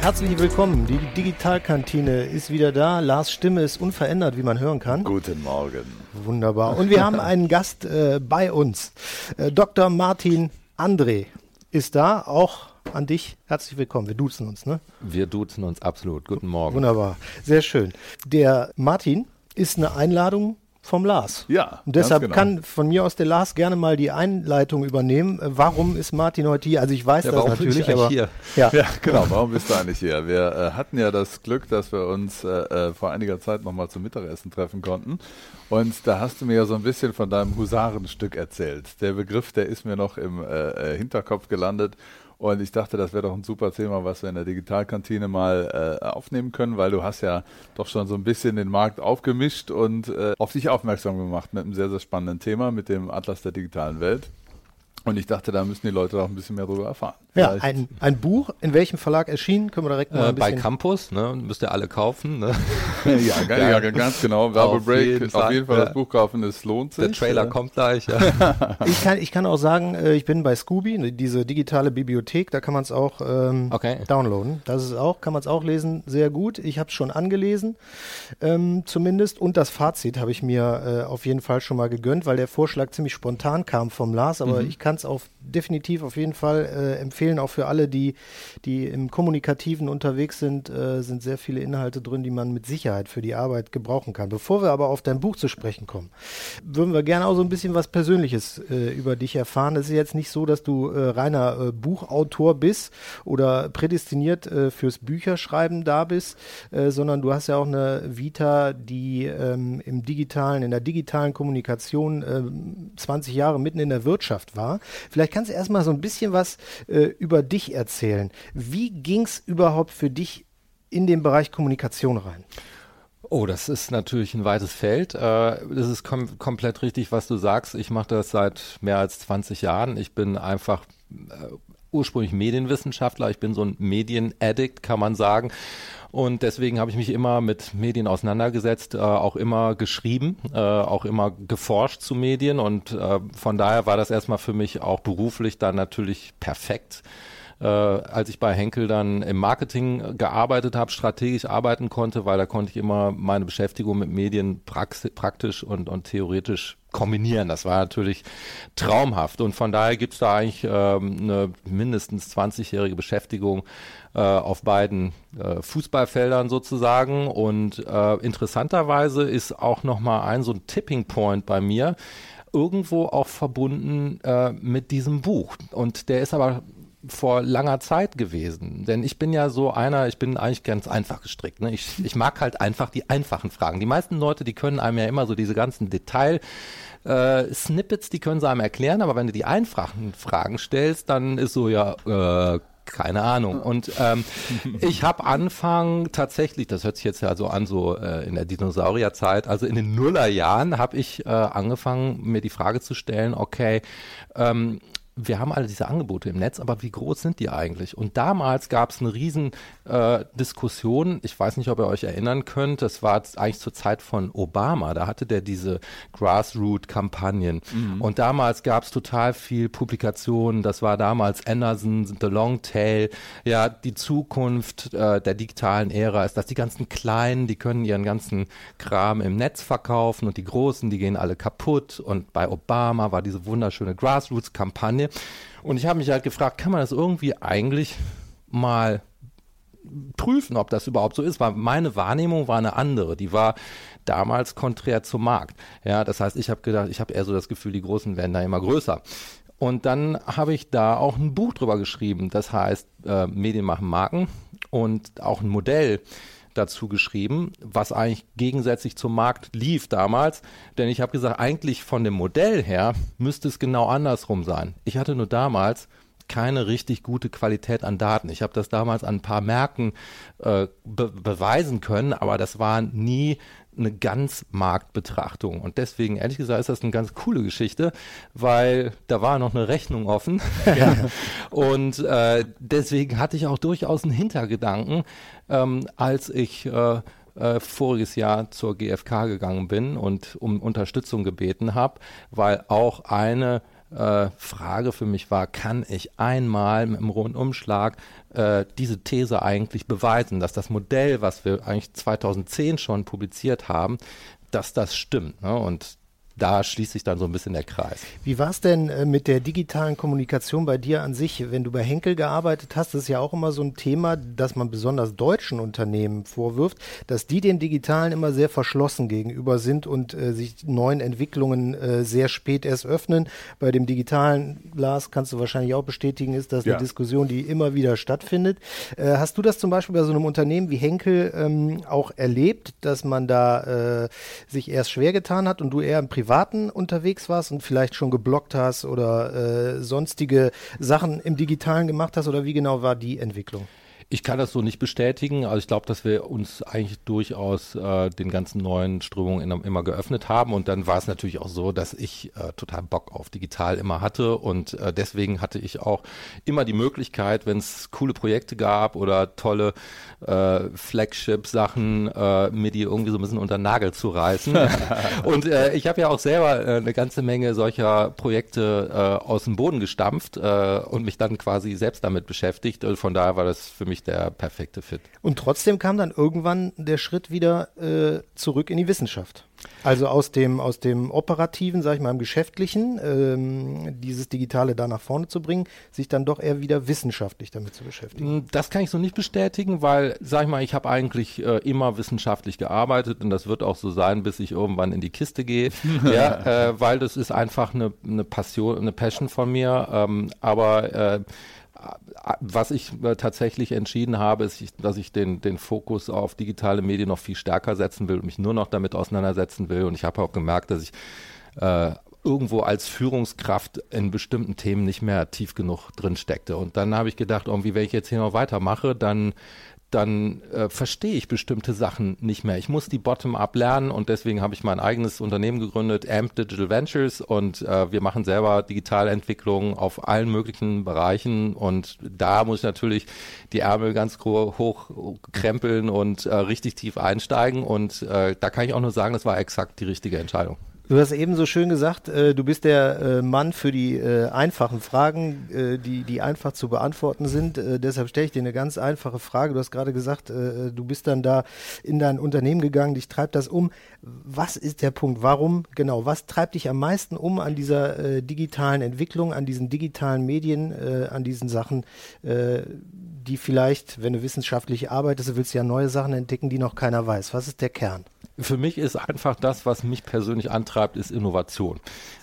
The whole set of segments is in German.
herzlich willkommen. Die Digitalkantine ist wieder da. Lars Stimme ist unverändert, wie man hören kann. Guten Morgen. Wunderbar. Und wir haben einen Gast äh, bei uns. Äh, Dr. Martin André ist da, auch an dich. Herzlich willkommen. Wir duzen uns, ne? Wir duzen uns absolut. Guten Morgen. Wunderbar. Sehr schön. Der Martin ist eine Einladung vom Lars. Ja. Und deshalb genau. kann von mir aus der Lars gerne mal die Einleitung übernehmen. Äh, warum ist Martin heute hier? Also ich weiß ja, das natürlich, aber hier? Ja. ja, genau. Warum bist du eigentlich hier? Wir äh, hatten ja das Glück, dass wir uns äh, äh vor einiger Zeit nochmal zum Mittagessen treffen konnten. Und da hast du mir ja so ein bisschen von deinem Husarenstück erzählt. Der Begriff, der ist mir noch im äh, äh Hinterkopf gelandet. Und ich dachte, das wäre doch ein super Thema, was wir in der Digitalkantine mal äh, aufnehmen können, weil du hast ja doch schon so ein bisschen den Markt aufgemischt und äh, auf dich aufmerksam gemacht mit einem sehr, sehr spannenden Thema, mit dem Atlas der digitalen Welt. Und ich dachte, da müssen die Leute auch ein bisschen mehr darüber erfahren. Ja, ein, ein Buch, in welchem Verlag erschienen, können wir direkt mal ein äh, Bei Campus, ne, müsst ihr alle kaufen. Ne? ja, ja, ja, ganz genau. Werbebreak, auf, auf jeden Fall ja. das Buch kaufen, es lohnt sich. Der Trailer ja. kommt gleich. Ja. ich, kann, ich kann auch sagen, äh, ich bin bei Scooby, diese digitale Bibliothek, da kann man es auch ähm, okay. downloaden. Das ist auch, kann man es auch lesen, sehr gut. Ich habe es schon angelesen, ähm, zumindest. Und das Fazit habe ich mir äh, auf jeden Fall schon mal gegönnt, weil der Vorschlag ziemlich spontan kam vom Lars, aber mhm. ich kann es auch definitiv auf jeden Fall äh, empfehlen, auch für alle, die, die im Kommunikativen unterwegs sind, äh, sind sehr viele Inhalte drin, die man mit Sicherheit für die Arbeit gebrauchen kann. Bevor wir aber auf dein Buch zu sprechen kommen, würden wir gerne auch so ein bisschen was Persönliches äh, über dich erfahren. Es ist jetzt nicht so, dass du äh, reiner äh, Buchautor bist oder prädestiniert äh, fürs Bücherschreiben da bist, sondern du hast ja auch eine Vita, die ähm, im digitalen, in der digitalen Kommunikation 20 Jahre mitten in der Wirtschaft war. Vielleicht kannst du erstmal so ein bisschen was äh, über dich erzählen. Wie ging es überhaupt für dich in den Bereich Kommunikation rein? Oh, das ist natürlich ein weites Feld. Äh, das ist kom komplett richtig, was du sagst. Ich mache das seit mehr als 20 Jahren. Ich bin einfach äh, ursprünglich Medienwissenschaftler. Ich bin so ein Medienaddict, kann man sagen. Und deswegen habe ich mich immer mit Medien auseinandergesetzt, äh, auch immer geschrieben, äh, auch immer geforscht zu Medien. Und äh, von daher war das erstmal für mich auch beruflich dann natürlich perfekt. Äh, als ich bei Henkel dann im Marketing gearbeitet habe, strategisch arbeiten konnte, weil da konnte ich immer meine Beschäftigung mit Medien praktisch und, und theoretisch kombinieren. Das war natürlich traumhaft. Und von daher gibt es da eigentlich ähm, eine mindestens 20-jährige Beschäftigung äh, auf beiden äh, Fußballfeldern sozusagen. Und äh, interessanterweise ist auch nochmal ein so ein Tipping Point bei mir irgendwo auch verbunden äh, mit diesem Buch. Und der ist aber vor langer Zeit gewesen. Denn ich bin ja so einer, ich bin eigentlich ganz einfach gestrickt. Ne? Ich, ich mag halt einfach die einfachen Fragen. Die meisten Leute, die können einem ja immer so diese ganzen Detail äh, Snippets, die können sie einem erklären, aber wenn du die einfachen Fragen stellst, dann ist so ja, äh, keine Ahnung. Und ähm, ich habe Anfang tatsächlich, das hört sich jetzt ja so an, so äh, in der Dinosaurierzeit, also in den Nullerjahren habe ich äh, angefangen, mir die Frage zu stellen, okay, ähm, wir haben alle diese Angebote im Netz, aber wie groß sind die eigentlich? Und damals gab es eine riesen äh, Diskussion, ich weiß nicht, ob ihr euch erinnern könnt, das war eigentlich zur Zeit von Obama, da hatte der diese Grassroot-Kampagnen. Mhm. und damals gab es total viel Publikationen, das war damals Anderson, The Long Tail, ja, die Zukunft äh, der digitalen Ära ist, dass die ganzen Kleinen, die können ihren ganzen Kram im Netz verkaufen und die Großen, die gehen alle kaputt. Und bei Obama war diese wunderschöne Grassroots-Kampagne und ich habe mich halt gefragt, kann man das irgendwie eigentlich mal prüfen, ob das überhaupt so ist, weil meine Wahrnehmung war eine andere. Die war damals konträr zum Markt. Ja, das heißt, ich habe gedacht, ich habe eher so das Gefühl, die Großen werden da immer größer. Und dann habe ich da auch ein Buch drüber geschrieben. Das heißt, äh, Medien machen Marken und auch ein Modell dazu geschrieben, was eigentlich gegensätzlich zum Markt lief damals. Denn ich habe gesagt, eigentlich von dem Modell her müsste es genau andersrum sein. Ich hatte nur damals keine richtig gute Qualität an Daten. Ich habe das damals an ein paar Märkten äh, be beweisen können, aber das war nie eine Ganzmarktbetrachtung. Und deswegen, ehrlich gesagt, ist das eine ganz coole Geschichte, weil da war noch eine Rechnung offen. Ja. Und äh, deswegen hatte ich auch durchaus einen Hintergedanken, ähm, als ich äh, äh, voriges Jahr zur GfK gegangen bin und um Unterstützung gebeten habe, weil auch eine äh, Frage für mich war, kann ich einmal mit einem Rundumschlag äh, diese These eigentlich beweisen, dass das Modell, was wir eigentlich 2010 schon publiziert haben, dass das stimmt. Ne? Und da schließt sich dann so ein bisschen der Kreis. Wie war es denn äh, mit der digitalen Kommunikation bei dir an sich? Wenn du bei Henkel gearbeitet hast, das ist ja auch immer so ein Thema, das man besonders deutschen Unternehmen vorwirft, dass die den digitalen immer sehr verschlossen gegenüber sind und äh, sich neuen Entwicklungen äh, sehr spät erst öffnen. Bei dem digitalen Glas kannst du wahrscheinlich auch bestätigen, ist das ja. eine Diskussion, die immer wieder stattfindet. Äh, hast du das zum Beispiel bei so einem Unternehmen wie Henkel ähm, auch erlebt, dass man da äh, sich erst schwer getan hat und du eher im Privat Privaten unterwegs warst und vielleicht schon geblockt hast oder äh, sonstige Sachen im Digitalen gemacht hast oder wie genau war die Entwicklung? Ich kann das so nicht bestätigen. Also ich glaube, dass wir uns eigentlich durchaus äh, den ganzen neuen Strömungen in, immer geöffnet haben. Und dann war es natürlich auch so, dass ich äh, total Bock auf digital immer hatte. Und äh, deswegen hatte ich auch immer die Möglichkeit, wenn es coole Projekte gab oder tolle äh, Flagship-Sachen, äh, mir die irgendwie so ein bisschen unter den Nagel zu reißen. und äh, ich habe ja auch selber äh, eine ganze Menge solcher Projekte äh, aus dem Boden gestampft äh, und mich dann quasi selbst damit beschäftigt. Und von daher war das für mich der perfekte Fit. Und trotzdem kam dann irgendwann der Schritt wieder äh, zurück in die Wissenschaft. Also aus dem, aus dem operativen, sag ich mal, im geschäftlichen, ähm, dieses Digitale da nach vorne zu bringen, sich dann doch eher wieder wissenschaftlich damit zu beschäftigen. Hm, das kann ich so nicht bestätigen, weil, sag ich mal, ich habe eigentlich äh, immer wissenschaftlich gearbeitet und das wird auch so sein, bis ich irgendwann in die Kiste gehe. ja, äh, weil das ist einfach eine, eine Passion, eine Passion von mir. Ähm, aber äh, was ich äh, tatsächlich entschieden habe, ist, dass ich den, den Fokus auf digitale Medien noch viel stärker setzen will und mich nur noch damit auseinandersetzen will. Und ich habe auch gemerkt, dass ich äh, irgendwo als Führungskraft in bestimmten Themen nicht mehr tief genug drin steckte. Und dann habe ich gedacht, irgendwie, wenn ich jetzt hier noch weitermache, dann dann äh, verstehe ich bestimmte Sachen nicht mehr. Ich muss die Bottom-up lernen und deswegen habe ich mein eigenes Unternehmen gegründet, AMP Digital Ventures und äh, wir machen selber Digitalentwicklung auf allen möglichen Bereichen und da muss ich natürlich die Ärmel ganz hoch krempeln und äh, richtig tief einsteigen und äh, da kann ich auch nur sagen, das war exakt die richtige Entscheidung. Du hast eben so schön gesagt, äh, du bist der äh, Mann für die äh, einfachen Fragen, äh, die, die einfach zu beantworten sind. Äh, deshalb stelle ich dir eine ganz einfache Frage. Du hast gerade gesagt, äh, du bist dann da in dein Unternehmen gegangen, dich treibt das um. Was ist der Punkt? Warum? Genau, was treibt dich am meisten um an dieser digitalen Entwicklung, an diesen digitalen Medien, an diesen Sachen, die vielleicht, wenn du wissenschaftlich arbeitest, du willst ja neue Sachen entdecken, die noch keiner weiß. Was ist der Kern? Für mich ist einfach das, was mich persönlich antreibt, ist Innovation.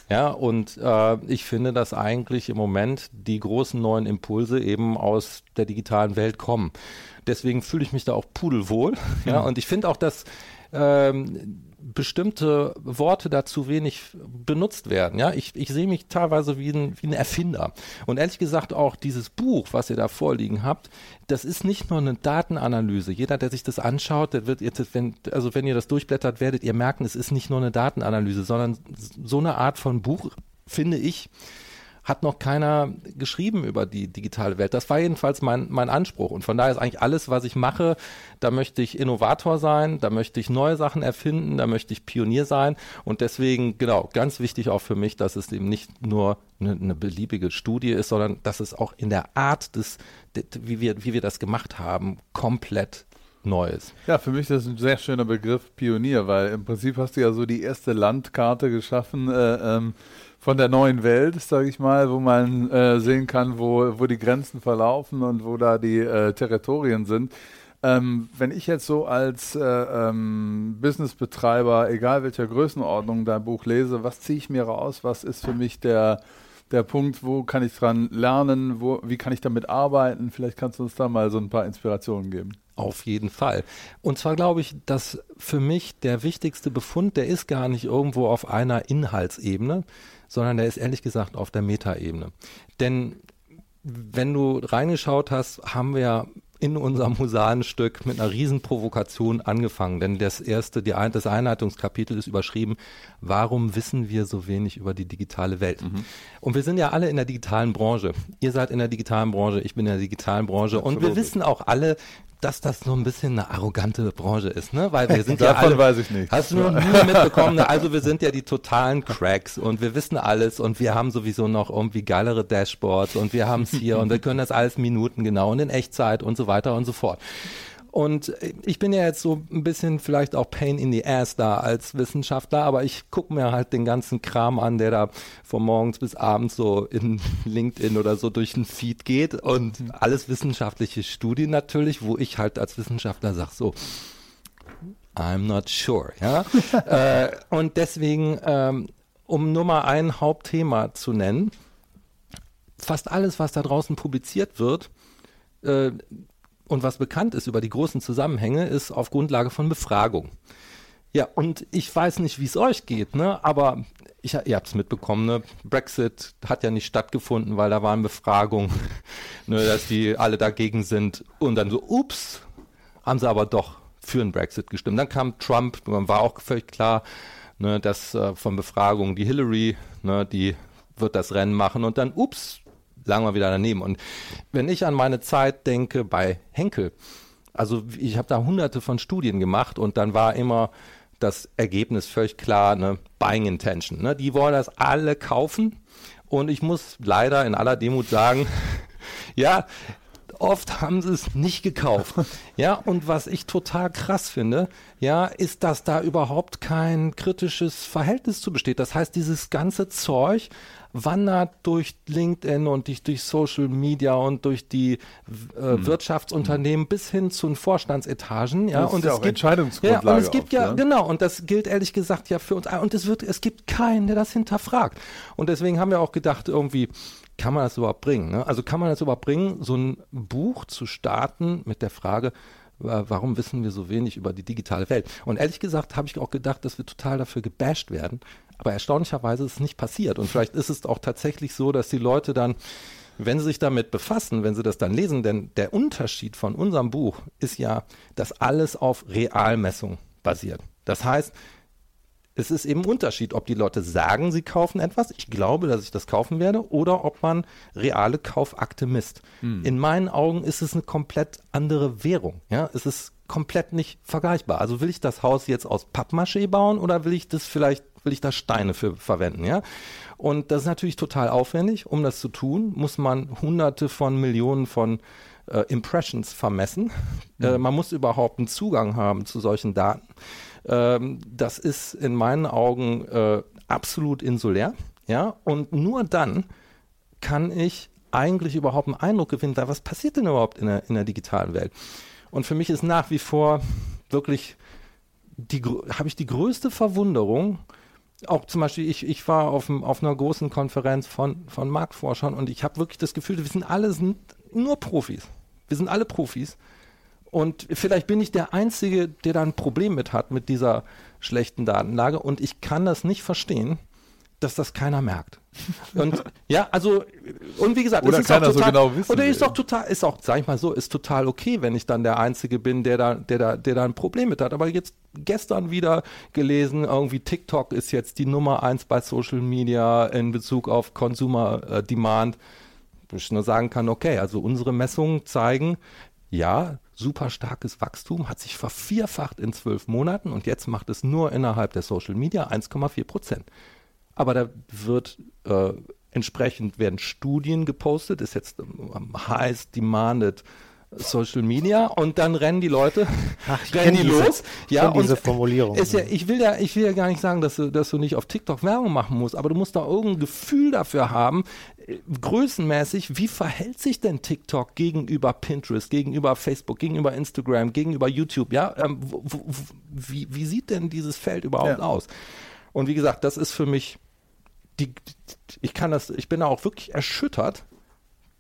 Ja, und äh, ich finde, dass eigentlich im Moment die großen neuen Impulse eben aus der digitalen Welt kommen. Deswegen fühle ich mich da auch pudelwohl. Ja, mhm. und ich finde auch, dass ähm, bestimmte Worte da zu wenig benutzt werden. Ja, ich, ich sehe mich teilweise wie ein, wie ein Erfinder. Und ehrlich gesagt auch dieses Buch, was ihr da vorliegen habt, das ist nicht nur eine Datenanalyse. Jeder, der sich das anschaut, der wird jetzt, wenn, also wenn ihr das durchblättert, werdet ihr merken, es ist nicht nur eine Datenanalyse, sondern so eine Art von Buch, finde ich, hat noch keiner geschrieben über die digitale Welt. Das war jedenfalls mein, mein Anspruch. Und von daher ist eigentlich alles, was ich mache, da möchte ich Innovator sein, da möchte ich neue Sachen erfinden, da möchte ich Pionier sein. Und deswegen, genau, ganz wichtig auch für mich, dass es eben nicht nur eine, eine beliebige Studie ist, sondern dass es auch in der Art des, wie wir, wie wir das gemacht haben, komplett Neues. Ja, für mich ist das ein sehr schöner Begriff Pionier, weil im Prinzip hast du ja so die erste Landkarte geschaffen, äh, ähm, von der neuen Welt, sage ich mal, wo man äh, sehen kann, wo, wo die Grenzen verlaufen und wo da die äh, Territorien sind. Ähm, wenn ich jetzt so als äh, ähm, Businessbetreiber, egal welcher Größenordnung, dein Buch lese, was ziehe ich mir raus? Was ist für mich der, der Punkt, wo kann ich dran lernen? Wo, wie kann ich damit arbeiten? Vielleicht kannst du uns da mal so ein paar Inspirationen geben. Auf jeden Fall. Und zwar glaube ich, dass für mich der wichtigste Befund, der ist gar nicht irgendwo auf einer Inhaltsebene, sondern der ist ehrlich gesagt auf der Metaebene. Denn wenn du reingeschaut hast, haben wir in unserem Husarenstück mit einer Riesenprovokation angefangen. Denn das erste, die das Einleitungskapitel ist überschrieben, warum wissen wir so wenig über die digitale Welt? Mhm. Und wir sind ja alle in der digitalen Branche. Ihr seid in der digitalen Branche, ich bin in der digitalen Branche. Absolut. Und wir wissen auch alle, dass das so ein bisschen eine arrogante Branche ist, ne? Weil wir sind ja alle, weiß ich nicht. Hast du noch nie mitbekommen? Ne? Also wir sind ja die totalen Cracks und wir wissen alles und wir haben sowieso noch irgendwie geilere Dashboards und wir haben es hier und wir können das alles Minuten genau und in Echtzeit und so weiter und so fort. Und ich bin ja jetzt so ein bisschen vielleicht auch Pain in the Ass da als Wissenschaftler, aber ich gucke mir halt den ganzen Kram an, der da von morgens bis abends so in LinkedIn oder so durch den Feed geht und mhm. alles wissenschaftliche Studien natürlich, wo ich halt als Wissenschaftler sage so, I'm not sure. Ja? äh, und deswegen, ähm, um nur mal ein Hauptthema zu nennen, fast alles, was da draußen publiziert wird, äh, und was bekannt ist über die großen Zusammenhänge, ist auf Grundlage von Befragung. Ja, und ich weiß nicht, wie es euch geht, ne? aber ich, ihr habt es mitbekommen, ne? Brexit hat ja nicht stattgefunden, weil da waren Befragungen, ne, dass die alle dagegen sind. Und dann so, ups, haben sie aber doch für einen Brexit gestimmt. Dann kam Trump, war auch völlig klar, ne, dass äh, von Befragungen die Hillary, ne, die wird das Rennen machen und dann, ups, lagen wir wieder daneben. Und wenn ich an meine Zeit denke bei Henkel, also ich habe da hunderte von Studien gemacht und dann war immer das Ergebnis völlig klar, ne, Buying Intention. Ne? Die wollen das alle kaufen und ich muss leider in aller Demut sagen, ja, oft haben sie es nicht gekauft. Ja, und was ich total krass finde, ja, ist, dass da überhaupt kein kritisches Verhältnis zu besteht. Das heißt, dieses ganze Zeug wandert durch LinkedIn und durch, durch Social Media und durch die äh, hm. Wirtschaftsunternehmen hm. bis hin zu den Vorstandsetagen. Ja, das und ist ja es auch gibt, Entscheidungsgrundlage. Ja, und es gibt oft, ja, ja, genau, und das gilt ehrlich gesagt ja für uns. Und es wird, es gibt keinen, der das hinterfragt. Und deswegen haben wir auch gedacht, irgendwie, kann man das überhaupt bringen? Ne? Also kann man das überhaupt bringen, so ein Buch zu starten mit der Frage, warum wissen wir so wenig über die digitale Welt? Und ehrlich gesagt habe ich auch gedacht, dass wir total dafür gebasht werden. Aber erstaunlicherweise ist es nicht passiert. Und vielleicht ist es auch tatsächlich so, dass die Leute dann, wenn sie sich damit befassen, wenn sie das dann lesen, denn der Unterschied von unserem Buch ist ja, dass alles auf Realmessung basiert. Das heißt, es ist eben ein Unterschied, ob die Leute sagen, sie kaufen etwas, ich glaube, dass ich das kaufen werde, oder ob man reale Kaufakte misst. Hm. In meinen Augen ist es eine komplett andere Währung. Ja, es ist komplett nicht vergleichbar. Also will ich das Haus jetzt aus Pappmaché bauen oder will ich das vielleicht, will ich da Steine für verwenden, ja? Und das ist natürlich total aufwendig. Um das zu tun, muss man hunderte von Millionen von äh, Impressions vermessen. Mhm. Äh, man muss überhaupt einen Zugang haben zu solchen Daten. Ähm, das ist in meinen Augen äh, absolut insulär, ja? Und nur dann kann ich eigentlich überhaupt einen Eindruck gewinnen, was passiert denn überhaupt in der, in der digitalen Welt? Und für mich ist nach wie vor wirklich habe ich die größte Verwunderung. Auch zum Beispiel, ich, ich war auf, auf einer großen Konferenz von, von Marktforschern und ich habe wirklich das Gefühl, wir sind alle sind nur Profis. Wir sind alle Profis. Und vielleicht bin ich der Einzige, der da ein Problem mit hat, mit dieser schlechten Datenlage. Und ich kann das nicht verstehen, dass das keiner merkt. Und ja, also, und wie gesagt, oder ist keiner auch total, so genau wissen. Oder ist doch total, ist auch, sag ich mal so, ist total okay, wenn ich dann der Einzige bin, der da, der da, der da ein Problem mit hat. Aber jetzt gestern wieder gelesen, irgendwie TikTok ist jetzt die Nummer eins bei Social Media in Bezug auf Consumer äh, Demand. Wo ich nur sagen kann, okay, also unsere Messungen zeigen, ja, super starkes Wachstum, hat sich vervierfacht in zwölf Monaten und jetzt macht es nur innerhalb der Social Media 1,4 Prozent aber da wird äh, entsprechend werden Studien gepostet, ist jetzt ähm, heiß demanded Social Media und dann rennen die Leute, Ach, rennen die diese, los. Ja, und diese Formulierung. Ist ja, ich will ja, ich will ja gar nicht sagen, dass du, dass du nicht auf TikTok Werbung machen musst, aber du musst da irgendein Gefühl dafür haben, äh, größenmäßig, wie verhält sich denn TikTok gegenüber Pinterest, gegenüber Facebook, gegenüber Instagram, gegenüber YouTube, ja? Ähm, wie, wie sieht denn dieses Feld überhaupt ja. aus? Und wie gesagt, das ist für mich die, ich kann das, ich bin da auch wirklich erschüttert,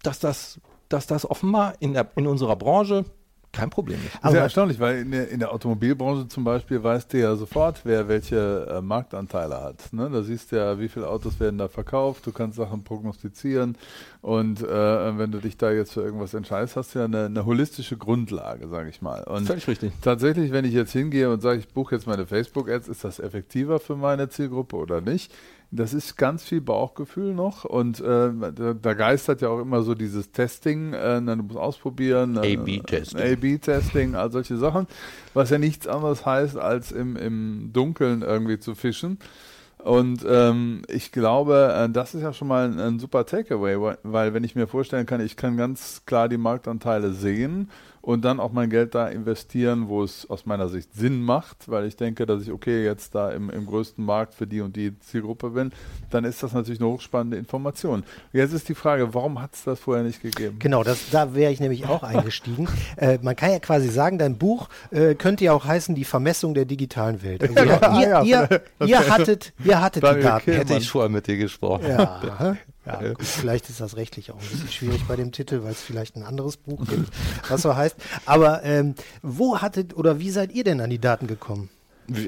dass das, dass das offenbar in, der, in unserer Branche kein Problem ist. Das ist ja erstaunlich, weil in der, in der, Automobilbranche zum Beispiel weißt du ja sofort, wer welche äh, Marktanteile hat. Ne? Da siehst du ja, wie viele Autos werden da verkauft, du kannst Sachen prognostizieren und äh, wenn du dich da jetzt für irgendwas entscheidest, hast du ja eine, eine holistische Grundlage, sage ich mal. Und Völlig richtig. Tatsächlich, wenn ich jetzt hingehe und sage, ich buche jetzt meine Facebook-Ads, ist das effektiver für meine Zielgruppe oder nicht? Das ist ganz viel Bauchgefühl noch und äh, da, da, geistert ja auch immer so dieses Testing, äh, du musst ausprobieren. Äh, A-B-Testing. A-B-Testing, all solche Sachen, was ja nichts anderes heißt, als im, im Dunkeln irgendwie zu fischen. Und ähm, ich glaube, äh, das ist ja schon mal ein, ein super Takeaway, weil wenn ich mir vorstellen kann, ich kann ganz klar die Marktanteile sehen und dann auch mein Geld da investieren, wo es aus meiner Sicht Sinn macht, weil ich denke, dass ich okay jetzt da im, im größten Markt für die und die Zielgruppe bin, dann ist das natürlich eine hochspannende Information. Jetzt ist die Frage, warum hat es das vorher nicht gegeben? Genau, das, da wäre ich nämlich auch eingestiegen. äh, man kann ja quasi sagen, dein Buch äh, könnte ja auch heißen, die Vermessung der digitalen Welt. Also ihr, ihr, ihr, ihr, hattet, ihr hattet die Daten. Hätte ich vorher mit dir gesprochen. Ja, Ja, gut, vielleicht ist das rechtlich auch ein bisschen schwierig bei dem Titel, weil es vielleicht ein anderes Buch gibt, was so heißt. Aber ähm, wo hattet oder wie seid ihr denn an die Daten gekommen?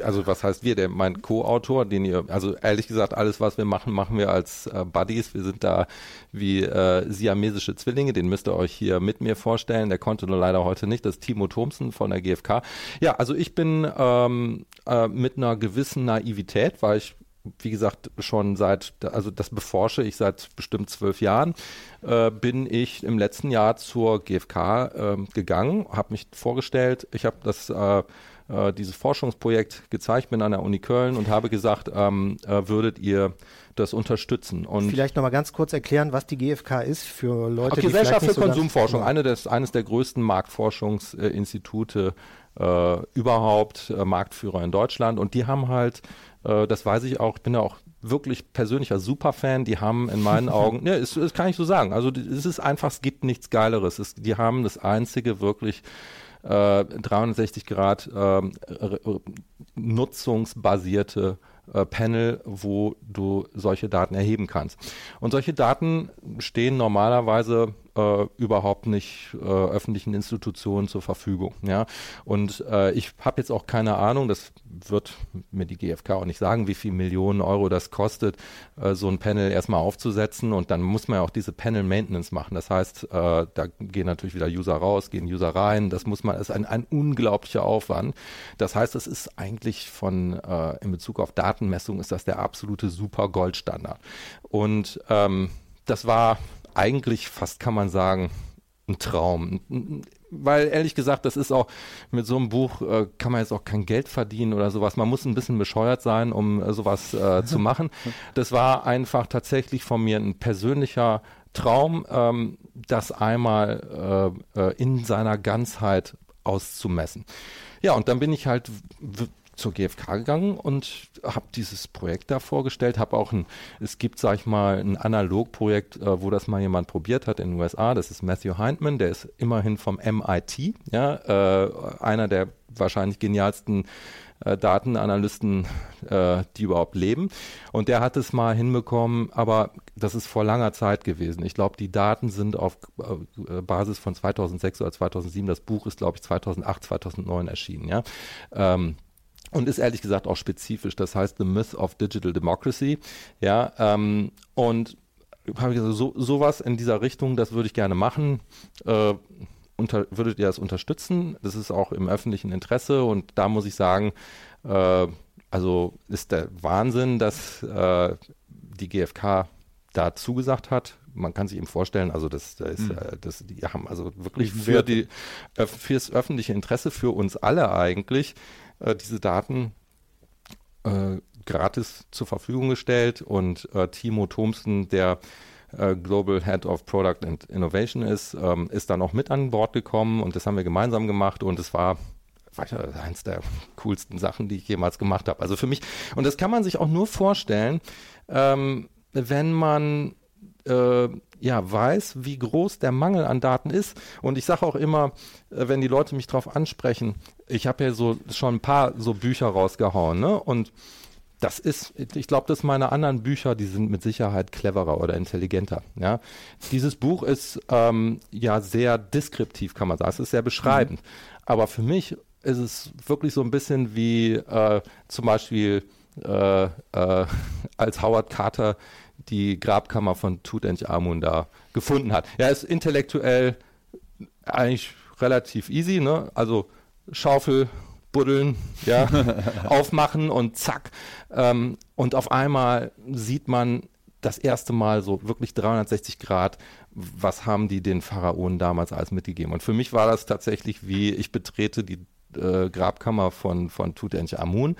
Also was heißt wir? Der mein Co-Autor, den ihr, also ehrlich gesagt, alles was wir machen, machen wir als äh, Buddies. Wir sind da wie äh, siamesische Zwillinge. Den müsst ihr euch hier mit mir vorstellen. Der konnte nur leider heute nicht. Das ist Timo Thomsen von der GfK. Ja, also ich bin ähm, äh, mit einer gewissen Naivität, weil ich wie gesagt, schon seit, also das beforsche ich seit bestimmt zwölf Jahren, äh, bin ich im letzten Jahr zur GfK äh, gegangen, habe mich vorgestellt, ich habe das äh, äh, dieses Forschungsprojekt gezeigt, bin an der Uni Köln und habe gesagt, ähm, äh, würdet ihr das unterstützen. Und vielleicht noch mal ganz kurz erklären, was die GfK ist für Leute, okay, die Gesellschaft für so Konsumforschung, eine des, eines der größten Marktforschungsinstitute äh, überhaupt, äh, Marktführer in Deutschland. Und die haben halt äh, das weiß ich auch, ich bin ja auch wirklich persönlicher Superfan. Die haben in meinen Augen, ja, das, das, kann ich so sagen. Also es ist einfach, es gibt nichts Geileres. Es, die haben das einzige wirklich äh, 360 Grad äh, nutzungsbasierte Panel, wo du solche Daten erheben kannst. Und solche Daten stehen normalerweise äh, überhaupt nicht äh, öffentlichen Institutionen zur Verfügung. Ja? Und äh, ich habe jetzt auch keine Ahnung, das wird mir die GfK auch nicht sagen, wie viel Millionen Euro das kostet, äh, so ein Panel erstmal aufzusetzen. Und dann muss man ja auch diese Panel-Maintenance machen. Das heißt, äh, da gehen natürlich wieder User raus, gehen User rein. Das muss man, das ist ein, ein unglaublicher Aufwand. Das heißt, es ist eigentlich von, äh, in Bezug auf Datenmessung, ist das der absolute super Goldstandard. Und ähm, das war eigentlich fast, kann man sagen, ein Traum. Weil ehrlich gesagt, das ist auch mit so einem Buch äh, kann man jetzt auch kein Geld verdienen oder sowas. Man muss ein bisschen bescheuert sein, um äh, sowas äh, zu machen. Das war einfach tatsächlich von mir ein persönlicher Traum, ähm, das einmal äh, äh, in seiner Ganzheit auszumessen. Ja, und dann bin ich halt zur GfK gegangen und habe dieses Projekt da vorgestellt, habe auch ein, es gibt, sag ich mal, ein Analogprojekt, äh, wo das mal jemand probiert hat in den USA, das ist Matthew Hindman, der ist immerhin vom MIT, ja, äh, einer der wahrscheinlich genialsten äh, Datenanalysten, äh, die überhaupt leben. Und der hat es mal hinbekommen, aber das ist vor langer Zeit gewesen. Ich glaube, die Daten sind auf äh, Basis von 2006 oder 2007. Das Buch ist, glaube ich, 2008, 2009 erschienen. Ja. Ähm, und ist ehrlich gesagt auch spezifisch. Das heißt The Myth of Digital Democracy. Ja, ähm, und habe ich gesagt, so, sowas in dieser Richtung, das würde ich gerne machen. Äh, unter, würdet ihr das unterstützen? Das ist auch im öffentlichen Interesse und da muss ich sagen, äh, also ist der Wahnsinn, dass äh, die GfK da zugesagt hat. Man kann sich eben vorstellen, also das, das, ist, mhm. Das die haben also wirklich für die äh, fürs öffentliche Interesse für uns alle eigentlich äh, diese Daten äh, gratis zur Verfügung gestellt und äh, Timo Thomsen, der äh, Global Head of Product and Innovation ist, ähm, ist dann auch mit an Bord gekommen und das haben wir gemeinsam gemacht und es war weiter eins der coolsten Sachen, die ich jemals gemacht habe. Also für mich, und das kann man sich auch nur vorstellen, ähm, wenn man äh, ja, weiß, wie groß der Mangel an Daten ist. Und ich sage auch immer, wenn die Leute mich darauf ansprechen, ich habe ja so schon ein paar so Bücher rausgehauen, ne? Und das ist, ich glaube, dass meine anderen Bücher, die sind mit Sicherheit cleverer oder intelligenter. Ja, dieses Buch ist ähm, ja sehr deskriptiv, kann man sagen. Es ist sehr beschreibend. Mhm. Aber für mich ist es wirklich so ein bisschen wie äh, zum Beispiel äh, äh, als Howard Carter die Grabkammer von Tutanchamun da gefunden hat. Er ist intellektuell eigentlich relativ easy, ne? Also Schaufel, buddeln, ja, aufmachen und zack. Ähm, und auf einmal sieht man das erste Mal so wirklich 360 Grad, was haben die den Pharaonen damals alles mitgegeben. Und für mich war das tatsächlich wie, ich betrete die äh, Grabkammer von, von Tutanchamun,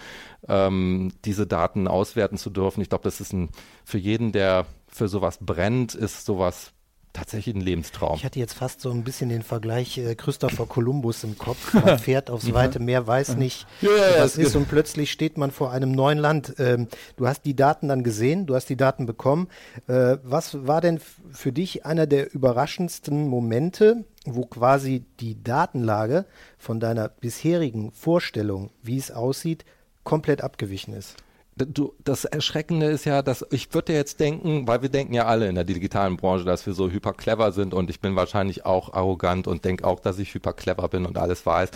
ähm, diese Daten auswerten zu dürfen. Ich glaube, das ist ein, für jeden, der für sowas brennt, ist sowas tatsächlich ein Lebenstraum. Ich hatte jetzt fast so ein bisschen den Vergleich äh, Christopher Columbus im Kopf. Man fährt aufs weite Meer, weiß nicht, ja, ja, was ist und plötzlich steht man vor einem neuen Land. Ähm, du hast die Daten dann gesehen, du hast die Daten bekommen. Äh, was war denn für dich einer der überraschendsten Momente, wo quasi die Datenlage von deiner bisherigen Vorstellung, wie es aussieht, komplett abgewichen ist? Du, das Erschreckende ist ja, dass ich würde jetzt denken, weil wir denken ja alle in der digitalen Branche, dass wir so hyper clever sind und ich bin wahrscheinlich auch arrogant und denke auch, dass ich hyper clever bin und alles weiß.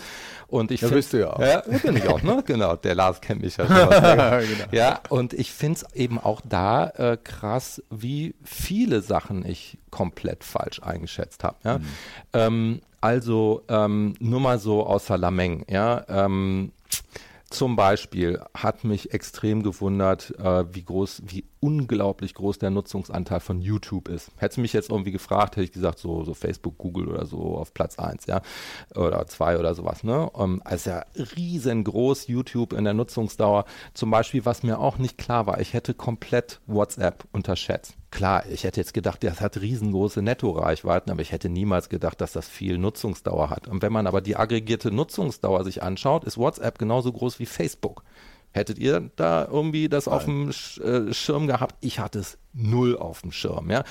Und ich ja, find, bist du ja auch. Ja, bin ich auch, ne? Genau, der Lars kennt mich ja schon. genau. Ja, und ich finde es eben auch da äh, krass, wie viele Sachen ich komplett falsch eingeschätzt habe. Ja? Mhm. Ähm, also ähm, nur mal so außer Lameng, ja. Ähm, zum Beispiel hat mich extrem gewundert, äh, wie groß, wie unglaublich groß der Nutzungsanteil von YouTube ist. Hätte mich jetzt irgendwie gefragt, hätte ich gesagt, so, so Facebook, Google oder so auf Platz 1, ja, oder 2 oder sowas, ne? Um, ähm, also ja riesengroß YouTube in der Nutzungsdauer. Zum Beispiel, was mir auch nicht klar war, ich hätte komplett WhatsApp unterschätzt. Klar, ich hätte jetzt gedacht, das hat riesengroße Nettoreichweiten, aber ich hätte niemals gedacht, dass das viel Nutzungsdauer hat. Und wenn man aber die aggregierte Nutzungsdauer sich anschaut, ist WhatsApp genauso groß wie Facebook. Hättet ihr da irgendwie das auf dem äh, Schirm gehabt? Ich hatte es null auf dem Schirm. Ja.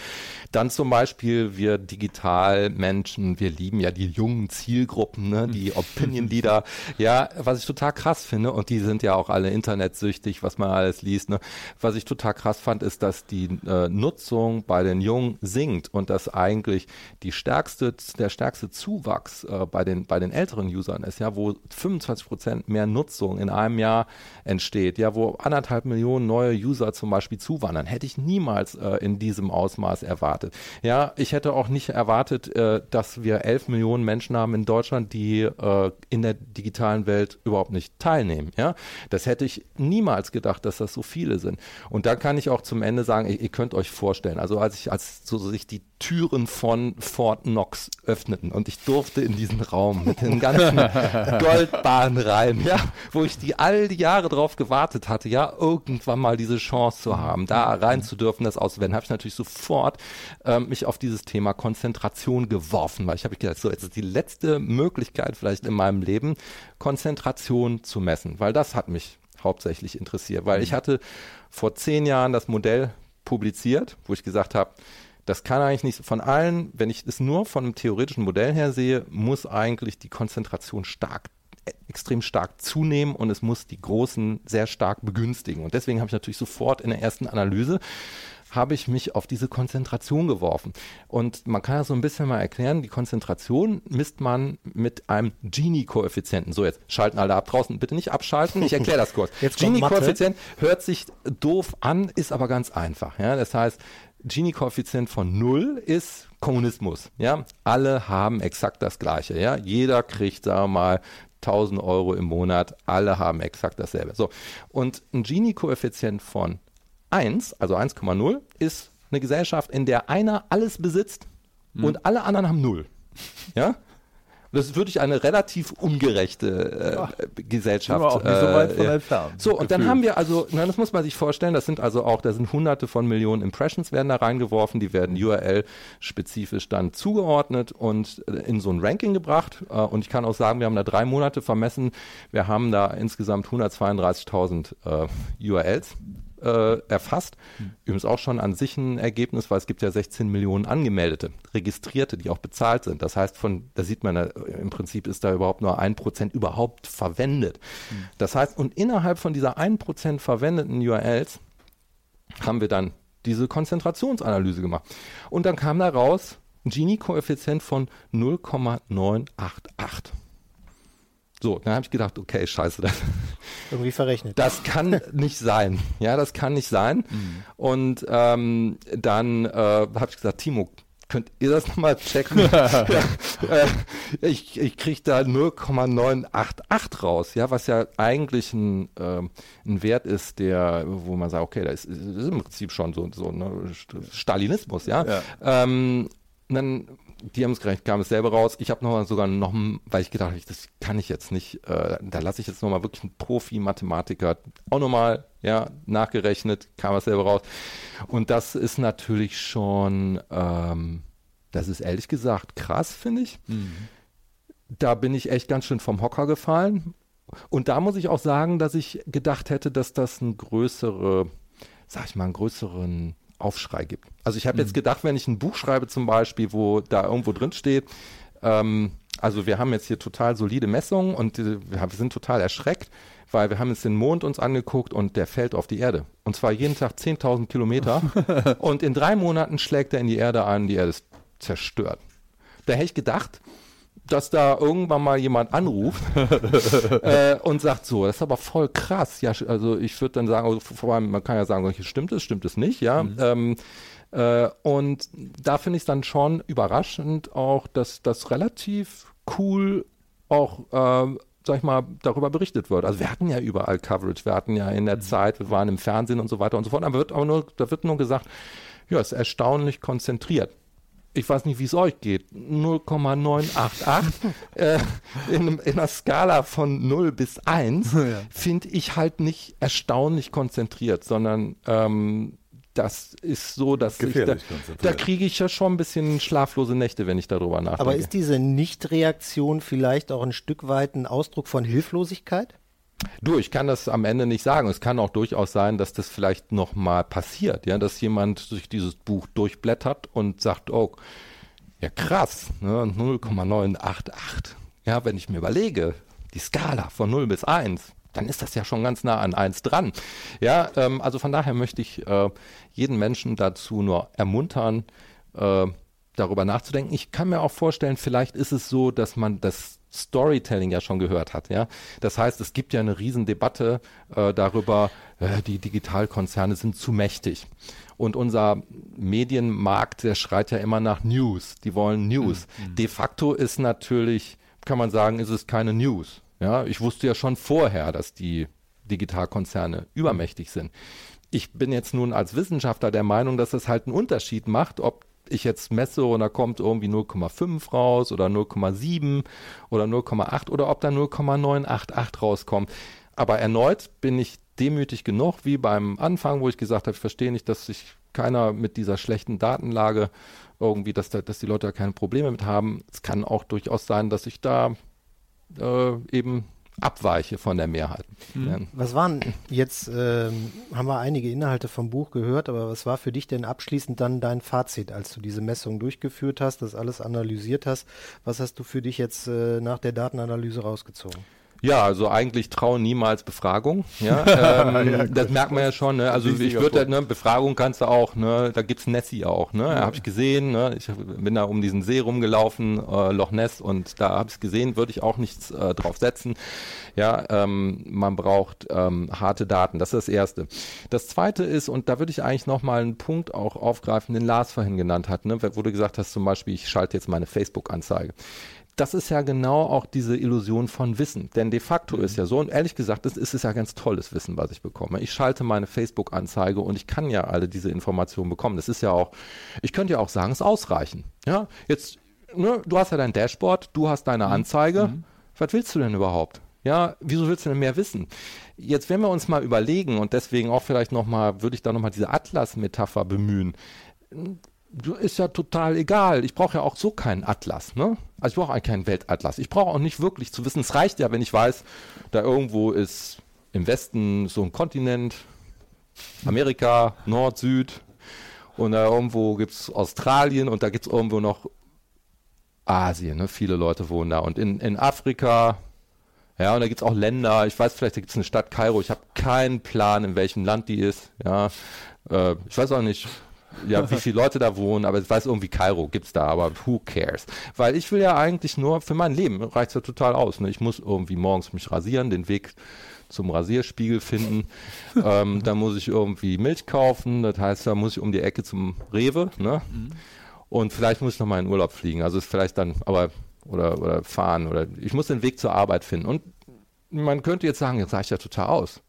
Dann zum Beispiel wir Digitalmenschen, wir lieben ja die jungen Zielgruppen, ne, die Opinion Leader. Ja, was ich total krass finde und die sind ja auch alle internetsüchtig, was man alles liest. Ne. Was ich total krass fand, ist, dass die äh, Nutzung bei den Jungen sinkt und dass eigentlich die stärkste, der stärkste Zuwachs äh, bei den bei den älteren Usern ist, ja, wo 25 Prozent mehr Nutzung in einem Jahr entsteht, ja, wo anderthalb Millionen neue User zum Beispiel zuwandern, hätte ich niemals niemals äh, in diesem Ausmaß erwartet. Ja, ich hätte auch nicht erwartet, äh, dass wir elf Millionen Menschen haben in Deutschland, die äh, in der digitalen Welt überhaupt nicht teilnehmen. Ja, das hätte ich niemals gedacht, dass das so viele sind. Und da kann ich auch zum Ende sagen, ihr, ihr könnt euch vorstellen, also als ich, als so sich die Türen von Fort Knox öffneten und ich durfte in diesen Raum mit den ganzen Goldbahnen rein, ja, wo ich die all die Jahre drauf gewartet hatte, ja, irgendwann mal diese Chance zu haben, da rein zu dürfen, das auszuwählen, habe ich natürlich sofort ähm, mich auf dieses Thema Konzentration geworfen, weil ich habe gedacht, so, jetzt ist die letzte Möglichkeit vielleicht in meinem Leben, Konzentration zu messen, weil das hat mich hauptsächlich interessiert, weil ich mhm. hatte vor zehn Jahren das Modell publiziert, wo ich gesagt habe, das kann eigentlich nicht von allen, wenn ich es nur von einem theoretischen Modell her sehe, muss eigentlich die Konzentration stark extrem stark zunehmen und es muss die Großen sehr stark begünstigen. Und deswegen habe ich natürlich sofort in der ersten Analyse habe ich mich auf diese Konzentration geworfen. Und man kann ja so ein bisschen mal erklären, die Konzentration misst man mit einem Gini-Koeffizienten. So, jetzt schalten alle ab draußen, bitte nicht abschalten, ich erkläre das kurz. Gini-Koeffizient hört sich doof an, ist aber ganz einfach. Ja? Das heißt, Gini-Koeffizient von 0 ist Kommunismus. Ja, alle haben exakt das Gleiche. Ja, jeder kriegt, sagen wir mal, 1000 Euro im Monat. Alle haben exakt dasselbe. So. Und ein Gini-Koeffizient von 1, also 1,0, ist eine Gesellschaft, in der einer alles besitzt mhm. und alle anderen haben 0. Ja? Das ist wirklich eine relativ ungerechte äh, Gesellschaft. Sind wir auch nicht so weit von äh, entfernt. So, und dann haben wir also, na, das muss man sich vorstellen, das sind also auch, da sind hunderte von Millionen Impressions werden da reingeworfen, die werden URL-spezifisch dann zugeordnet und äh, in so ein Ranking gebracht. Äh, und ich kann auch sagen, wir haben da drei Monate vermessen. Wir haben da insgesamt 132.000 äh, URLs äh, erfasst. Mhm. Übrigens auch schon an sich ein Ergebnis, weil es gibt ja 16 Millionen Angemeldete, Registrierte, die auch bezahlt sind. Das heißt, von, da sieht man, im Prinzip ist da überhaupt nur ein Prozent überhaupt verwendet. Mhm. Das heißt, und innerhalb von dieser ein Prozent verwendeten URLs haben wir dann diese Konzentrationsanalyse gemacht. Und dann kam da raus ein Gini-Koeffizient von 0,988. So, dann habe ich gedacht, okay, scheiße. Das, Irgendwie verrechnet. Das kann nicht sein. Ja, das kann nicht sein. Mhm. Und ähm, dann äh, habe ich gesagt, Timo, könnt ihr das nochmal checken? ja, äh, ich ich kriege da 0,988 raus, ja, was ja eigentlich ein, äh, ein Wert ist, der, wo man sagt, okay, das ist, ist im Prinzip schon so, so ne, Stalinismus, ja. ja. Ähm, dann die haben es gerechnet, kam es selber raus. Ich habe noch sogar noch, weil ich gedacht habe, das kann ich jetzt nicht, äh, da lasse ich jetzt nochmal wirklich einen Profi-Mathematiker auch nochmal, ja, nachgerechnet, kam es selber raus. Und das ist natürlich schon, ähm, das ist ehrlich gesagt krass, finde ich. Mhm. Da bin ich echt ganz schön vom Hocker gefallen. Und da muss ich auch sagen, dass ich gedacht hätte, dass das ein größere, sag ich mal, einen größeren Aufschrei gibt. Also ich habe mhm. jetzt gedacht, wenn ich ein Buch schreibe zum Beispiel, wo da irgendwo drin steht, ähm, also wir haben jetzt hier total solide Messungen und äh, wir sind total erschreckt, weil wir haben jetzt den Mond uns angeguckt und der fällt auf die Erde. Und zwar jeden Tag 10.000 Kilometer. und in drei Monaten schlägt er in die Erde ein, die Erde ist zerstört. Da hätte ich gedacht, dass da irgendwann mal jemand anruft äh, und sagt so, das ist aber voll krass. Ja, also ich würde dann sagen, also vor allem, man kann ja sagen, stimmt es, stimmt es nicht, ja. Mhm. Ähm, äh, und da finde ich es dann schon überraschend auch, dass das relativ cool auch äh, sag ich mal, darüber berichtet wird. Also wir hatten ja überall Coverage, wir hatten ja in der mhm. Zeit, wir waren im Fernsehen und so weiter und so fort, aber wird aber nur, da wird nur gesagt, ja, es ist erstaunlich konzentriert ich weiß nicht, wie es euch geht, 0,988 äh, in, in einer Skala von 0 bis 1 ja. finde ich halt nicht erstaunlich konzentriert, sondern ähm, das ist so, dass ich, da, da kriege ich ja schon ein bisschen schlaflose Nächte, wenn ich darüber nachdenke. Aber ist diese Nichtreaktion vielleicht auch ein Stück weit ein Ausdruck von Hilflosigkeit? Du, ich kann das am Ende nicht sagen. Es kann auch durchaus sein, dass das vielleicht nochmal passiert, ja, dass jemand durch dieses Buch durchblättert und sagt, oh, ja krass, ne, 0,988. Ja, wenn ich mir überlege, die Skala von 0 bis 1, dann ist das ja schon ganz nah an 1 dran. Ja, ähm, also von daher möchte ich äh, jeden Menschen dazu nur ermuntern, äh, darüber nachzudenken. Ich kann mir auch vorstellen, vielleicht ist es so, dass man das Storytelling ja schon gehört hat. Ja, das heißt, es gibt ja eine Riesendebatte äh, darüber, äh, die Digitalkonzerne sind zu mächtig. Und unser Medienmarkt, der schreit ja immer nach News. Die wollen News. Mhm. mhm. De facto ist natürlich, kann man sagen, ist es keine News. Ja, ich wusste ja schon vorher, dass die Digitalkonzerne übermächtig sind. Ich bin jetzt nun als Wissenschaftler der Meinung, dass es halt einen Unterschied macht, ob ich jetzt messe und da kommt irgendwie 0,5 raus oder 0,7 oder 0,8 oder ob da 0,988 rauskommt. Aber erneut bin ich demütig genug, wie beim Anfang, wo ich gesagt habe, ich verstehe nicht, dass sich keiner mit dieser schlechten Datenlage irgendwie, dass, da, dass die Leute da keine Probleme mit haben. Es kann auch durchaus sein, dass ich da äh, eben abweiche von der Mehrheit. Mhm. Was waren jetzt, ähm, haben wir einige Inhalte vom Buch gehört, aber was war für dich denn abschließend dann dein Fazit, als du diese Messung durchgeführt hast, das alles analysiert hast? Was hast du für dich jetzt äh, nach der Datenanalyse rausgezogen? Ja, also eigentlich trauen niemals Befragung. Ja, ähm, ja das merkt man ja schon. Ne? Also ich würde, ne, Befragung kannst du auch. Ne? Da gibt's Nessie auch. Ne, ja. habe ich gesehen. Ne? Ich bin da um diesen See rumgelaufen, äh, Loch Ness, und da habe ich gesehen. Würde ich auch nichts äh, drauf setzen. Ja, ähm, man braucht ähm, harte Daten. Das ist das Erste. Das Zweite ist, und da würde ich eigentlich noch mal einen Punkt auch aufgreifen, den Lars vorhin genannt hat, ne? wo du gesagt hast, zum Beispiel, ich schalte jetzt meine Facebook-Anzeige das ist ja genau auch diese Illusion von Wissen. Denn de facto mhm. ist ja so, und ehrlich gesagt, das ist es ja ganz tolles Wissen, was ich bekomme. Ich schalte meine Facebook-Anzeige und ich kann ja alle diese Informationen bekommen. Das ist ja auch, ich könnte ja auch sagen, es ist ausreichend. Ja, jetzt, ne, du hast ja dein Dashboard, du hast deine mhm. Anzeige. Mhm. Was willst du denn überhaupt? Ja, wieso willst du denn mehr wissen? Jetzt, wenn wir uns mal überlegen und deswegen auch vielleicht nochmal, würde ich da nochmal diese Atlas-Metapher bemühen ist ja total egal. Ich brauche ja auch so keinen Atlas, ne? Also ich brauche eigentlich keinen Weltatlas. Ich brauche auch nicht wirklich zu wissen. Es reicht ja, wenn ich weiß, da irgendwo ist im Westen so ein Kontinent, Amerika, Nord, Süd, und da irgendwo gibt es Australien und da gibt es irgendwo noch Asien, ne? Viele Leute wohnen da. Und in, in Afrika, ja, und da gibt es auch Länder, ich weiß vielleicht, da gibt es eine Stadt Kairo, ich habe keinen Plan, in welchem Land die ist, ja. Äh, ich weiß auch nicht, ja, wie viele Leute da wohnen, aber ich weiß irgendwie Kairo gibt's da, aber who cares? Weil ich will ja eigentlich nur für mein Leben reicht's ja total aus. Ne? Ich muss irgendwie morgens mich rasieren, den Weg zum Rasierspiegel finden. ähm, da muss ich irgendwie Milch kaufen, das heißt, da muss ich um die Ecke zum Rewe. Ne? Mhm. Und vielleicht muss ich nochmal in Urlaub fliegen. Also ist vielleicht dann, aber, oder, oder fahren oder ich muss den Weg zur Arbeit finden. Und man könnte jetzt sagen, jetzt reicht ja total aus.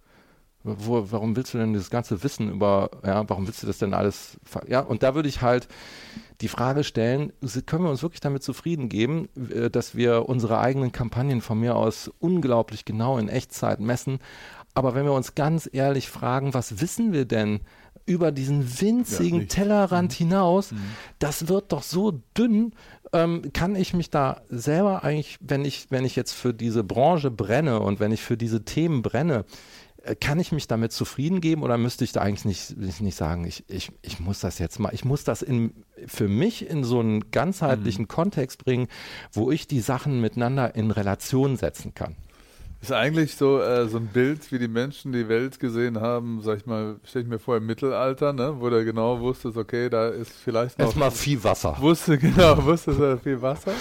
Wo, warum willst du denn das ganze Wissen über, ja, warum willst du das denn alles, ja, und da würde ich halt die Frage stellen, können wir uns wirklich damit zufrieden geben, äh, dass wir unsere eigenen Kampagnen von mir aus unglaublich genau in Echtzeit messen, aber wenn wir uns ganz ehrlich fragen, was wissen wir denn über diesen winzigen ja, Tellerrand mhm. hinaus, mhm. das wird doch so dünn, ähm, kann ich mich da selber eigentlich, wenn ich, wenn ich jetzt für diese Branche brenne und wenn ich für diese Themen brenne, kann ich mich damit zufrieden geben oder müsste ich da eigentlich nicht, nicht sagen, ich, ich, ich muss das jetzt mal, ich muss das in, für mich in so einen ganzheitlichen mhm. Kontext bringen, wo ich die Sachen miteinander in Relation setzen kann. Ist eigentlich so, äh, so ein Bild, wie die Menschen die Welt gesehen haben, sag ich mal, stelle ich mir vor im Mittelalter, ne, wo der genau wusste, okay, da ist vielleicht noch. Erstmal viel Wasser. Wusste, genau, wusste es viel Wasser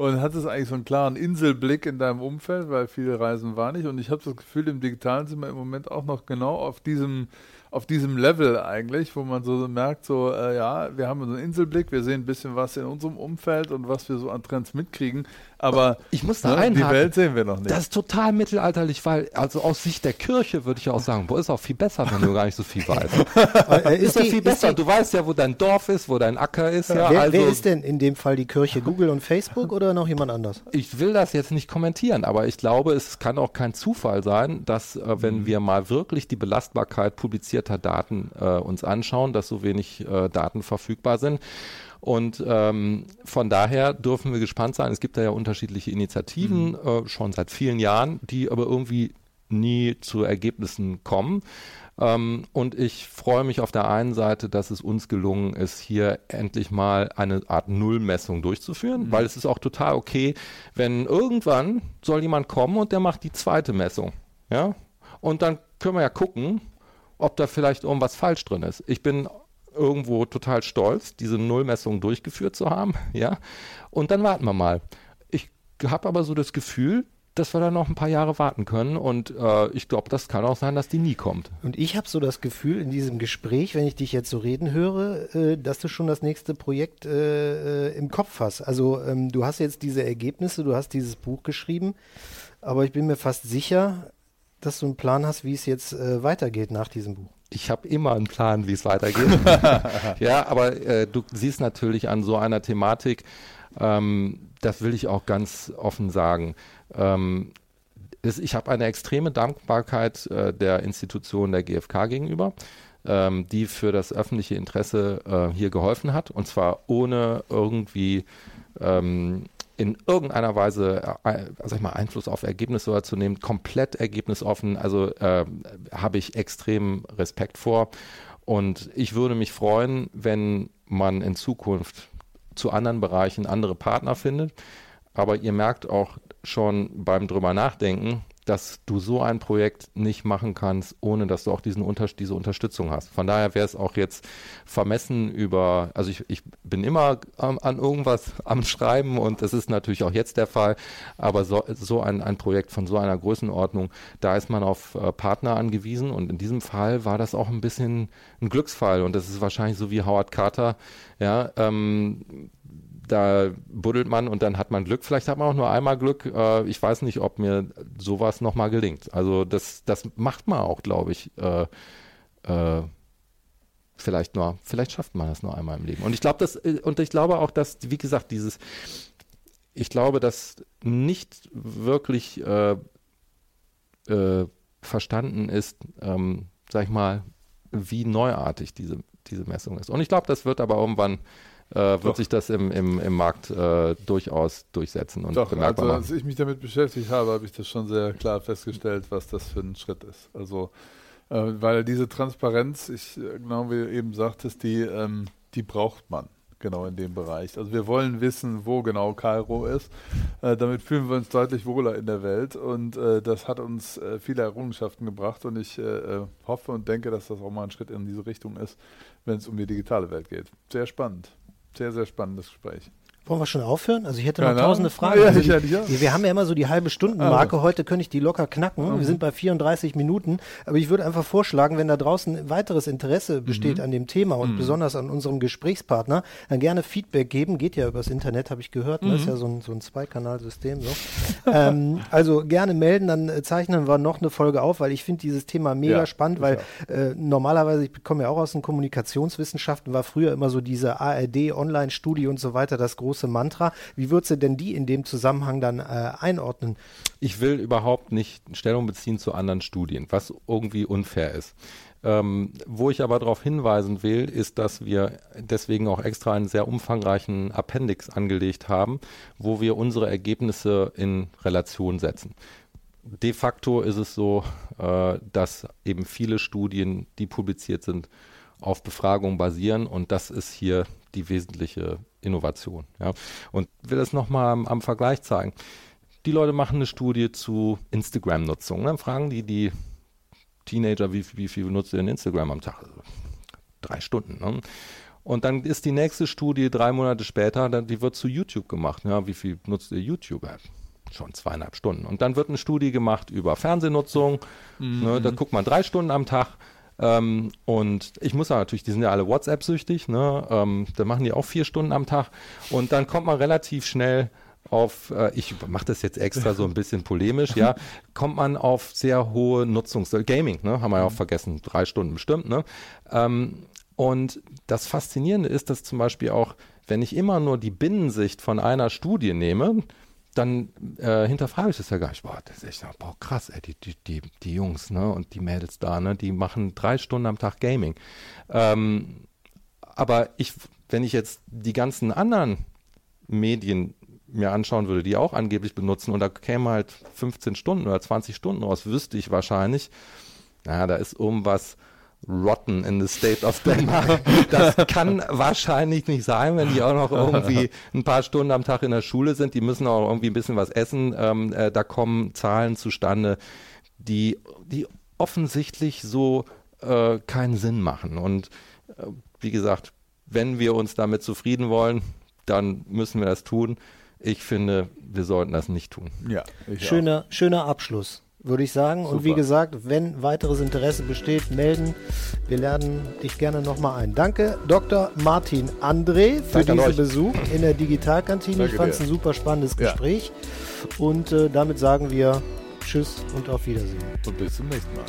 und hat es eigentlich so einen klaren Inselblick in deinem Umfeld, weil viele Reisen waren nicht. Und ich habe das Gefühl, im Digitalen sind wir im Moment auch noch genau auf diesem auf diesem Level eigentlich, wo man so merkt, so, äh, ja, wir haben so einen Inselblick, wir sehen ein bisschen was in unserem Umfeld und was wir so an Trends mitkriegen, aber ich muss da ne, die Welt sehen wir noch nicht. Das ist total mittelalterlich, weil, also aus Sicht der Kirche würde ich auch sagen, wo ist auch viel besser, wenn du gar nicht so viel weißt. Äh, ist, ist doch viel besser. Du weißt ja, wo dein Dorf ist, wo dein Acker ist. Ja, wer, also, wer ist denn in dem Fall die Kirche? Google und Facebook oder noch jemand anders? Ich will das jetzt nicht kommentieren, aber ich glaube, es kann auch kein Zufall sein, dass, äh, wenn mhm. wir mal wirklich die Belastbarkeit publizierter Daten äh, uns anschauen, dass so wenig äh, Daten verfügbar sind. Und ähm, von daher dürfen wir gespannt sein. Es gibt da ja unterschiedliche Initiativen, mhm. äh, schon seit vielen Jahren, die aber irgendwie nie zu Ergebnissen kommen. Ähm, und ich freue mich auf der einen Seite, dass es uns gelungen ist, hier endlich mal eine Art Nullmessung durchzuführen, mhm. weil es ist auch total okay, wenn irgendwann soll jemand kommen und der macht die zweite Messung. Ja? Und dann können wir ja gucken, ob da vielleicht irgendwas falsch drin ist. Ich bin irgendwo total stolz, diese Nullmessung durchgeführt zu haben, ja. Und dann warten wir mal. Ich habe aber so das Gefühl, dass wir da noch ein paar Jahre warten können und äh, ich glaube, das kann auch sein, dass die nie kommt. Und ich habe so das Gefühl in diesem Gespräch, wenn ich dich jetzt so reden höre, äh, dass du schon das nächste Projekt äh, äh im Kopf hast. Also ähm, du hast jetzt diese Ergebnisse, du hast dieses Buch geschrieben, aber ich bin mir fast sicher, dass du einen Plan hast, wie es jetzt äh, weitergeht nach diesem Buch ich habe immer einen Plan, wie es weitergeht. ja, aber äh, du siehst natürlich an so einer Thematik, ähm, das will ich auch ganz offen sagen. Ähm, ist, ich habe eine extreme Dankbarkeit äh, der Institution der GfK gegenüber, ähm, die für das öffentliche Interesse äh, hier geholfen hat und zwar ohne irgendwie ähm, in irgendeiner Weise äh, sag ich mal, Einfluss auf Ergebnisse zu nehmen, komplett ergebnisoffen, also äh, habe ich extrem Respekt vor. Und ich würde mich freuen, wenn man in Zukunft zu anderen Bereichen andere Partner findet. Aber ihr merkt auch schon beim drüber nachdenken, dass du so ein Projekt nicht machen kannst, ohne dass du auch diesen Unter diese Unterstützung hast. Von daher wäre es auch jetzt vermessen über, also ich, ich bin immer ähm, an irgendwas am Schreiben und das ist natürlich auch jetzt der Fall, aber so, so ein, ein Projekt von so einer Größenordnung, da ist man auf äh, Partner angewiesen und in diesem Fall war das auch ein bisschen ein Glücksfall und das ist wahrscheinlich so wie Howard Carter, ja, ähm, da buddelt man und dann hat man Glück. Vielleicht hat man auch nur einmal Glück. Äh, ich weiß nicht, ob mir sowas nochmal gelingt. Also das, das macht man auch, glaube ich. Äh, äh, vielleicht nur, vielleicht schafft man das nur einmal im Leben. Und ich glaube, dass, äh, und ich glaube auch, dass, wie gesagt, dieses, ich glaube, dass nicht wirklich äh, äh, verstanden ist, ähm, sag ich mal, wie neuartig diese, diese Messung ist. Und ich glaube, das wird aber irgendwann äh, wird sich das im, im, im Markt äh, durchaus durchsetzen und Doch, bemerkbar also, Als ich mich damit beschäftigt habe, habe ich das schon sehr klar festgestellt, was das für ein Schritt ist. Also, äh, weil diese Transparenz, ich äh, genau wie du eben sagtest, die, ähm, die braucht man genau in dem Bereich. Also wir wollen wissen, wo genau Kairo ist. Äh, damit fühlen wir uns deutlich wohler in der Welt und äh, das hat uns äh, viele Errungenschaften gebracht und ich äh, hoffe und denke, dass das auch mal ein Schritt in diese Richtung ist, wenn es um die digitale Welt geht. Sehr spannend. Sehr, sehr spannendes Gespräch. Wollen wir schon aufhören? Also ich hätte noch tausende Fragen. Ja, also die, ja. Wir haben ja immer so die halbe Stundenmarke. Also. Heute könnte ich die locker knacken. Mhm. Wir sind bei 34 Minuten. Aber ich würde einfach vorschlagen, wenn da draußen weiteres Interesse besteht mhm. an dem Thema und mhm. besonders an unserem Gesprächspartner, dann gerne Feedback geben. Geht ja übers Internet, habe ich gehört. Das ist ja mhm. so ein, so ein Zweikanalsystem. So. ähm, also gerne melden, dann äh, zeichnen wir noch eine Folge auf, weil ich finde dieses Thema mega ja, spannend, weil äh, normalerweise, ich komme ja auch aus den Kommunikationswissenschaften, war früher immer so diese ARD-Online-Studie und so weiter das große große Mantra. Wie würdest du denn die in dem Zusammenhang dann äh, einordnen? Ich will überhaupt nicht Stellung beziehen zu anderen Studien, was irgendwie unfair ist. Ähm, wo ich aber darauf hinweisen will, ist, dass wir deswegen auch extra einen sehr umfangreichen Appendix angelegt haben, wo wir unsere Ergebnisse in Relation setzen. De facto ist es so, äh, dass eben viele Studien, die publiziert sind, auf Befragungen basieren und das ist hier die wesentliche Innovation. Ja. Und will das nochmal am, am Vergleich zeigen. Die Leute machen eine Studie zu Instagram-Nutzung. Dann fragen die die Teenager, wie, wie viel benutzt ihr denn Instagram am Tag? Also drei Stunden. Ne? Und dann ist die nächste Studie drei Monate später, die wird zu YouTube gemacht. Ja, wie viel nutzt ihr YouTube? Schon zweieinhalb Stunden. Und dann wird eine Studie gemacht über Fernsehnutzung. Mhm. Ne, da guckt man drei Stunden am Tag. Ähm, und ich muss sagen, natürlich, die sind ja alle WhatsApp-süchtig, ne? Ähm, da machen die auch vier Stunden am Tag. Und dann kommt man relativ schnell auf, äh, ich mache das jetzt extra so ein bisschen polemisch, ja, kommt man auf sehr hohe Nutzungs-, Gaming, ne, haben wir ja auch vergessen, drei Stunden bestimmt, ne. Ähm, und das Faszinierende ist, dass zum Beispiel auch, wenn ich immer nur die Binnensicht von einer Studie nehme, dann äh, hinterfrage ich das ja gar nicht. Boah, das ist echt, boah, krass, ey, die, die, die, die Jungs, ne, und die Mädels da, ne, die machen drei Stunden am Tag Gaming. Ähm, aber ich, wenn ich jetzt die ganzen anderen Medien mir anschauen würde, die auch angeblich benutzen, und da käme halt 15 Stunden oder 20 Stunden raus, wüsste ich wahrscheinlich, naja, da ist irgendwas rotten in the state of Denmark. Das kann wahrscheinlich nicht sein, wenn die auch noch irgendwie ein paar Stunden am Tag in der Schule sind. Die müssen auch irgendwie ein bisschen was essen. Ähm, äh, da kommen Zahlen zustande, die, die offensichtlich so äh, keinen Sinn machen. Und äh, wie gesagt, wenn wir uns damit zufrieden wollen, dann müssen wir das tun. Ich finde, wir sollten das nicht tun. Ja, schöner, schöner Abschluss würde ich sagen. Super. Und wie gesagt, wenn weiteres Interesse besteht, melden. Wir lernen dich gerne nochmal ein. Danke, Dr. Martin André, für Danke diesen Besuch in der Digitalkantine. ich fand es ein super spannendes Gespräch. Ja. Und äh, damit sagen wir Tschüss und auf Wiedersehen. Und bis zum nächsten Mal.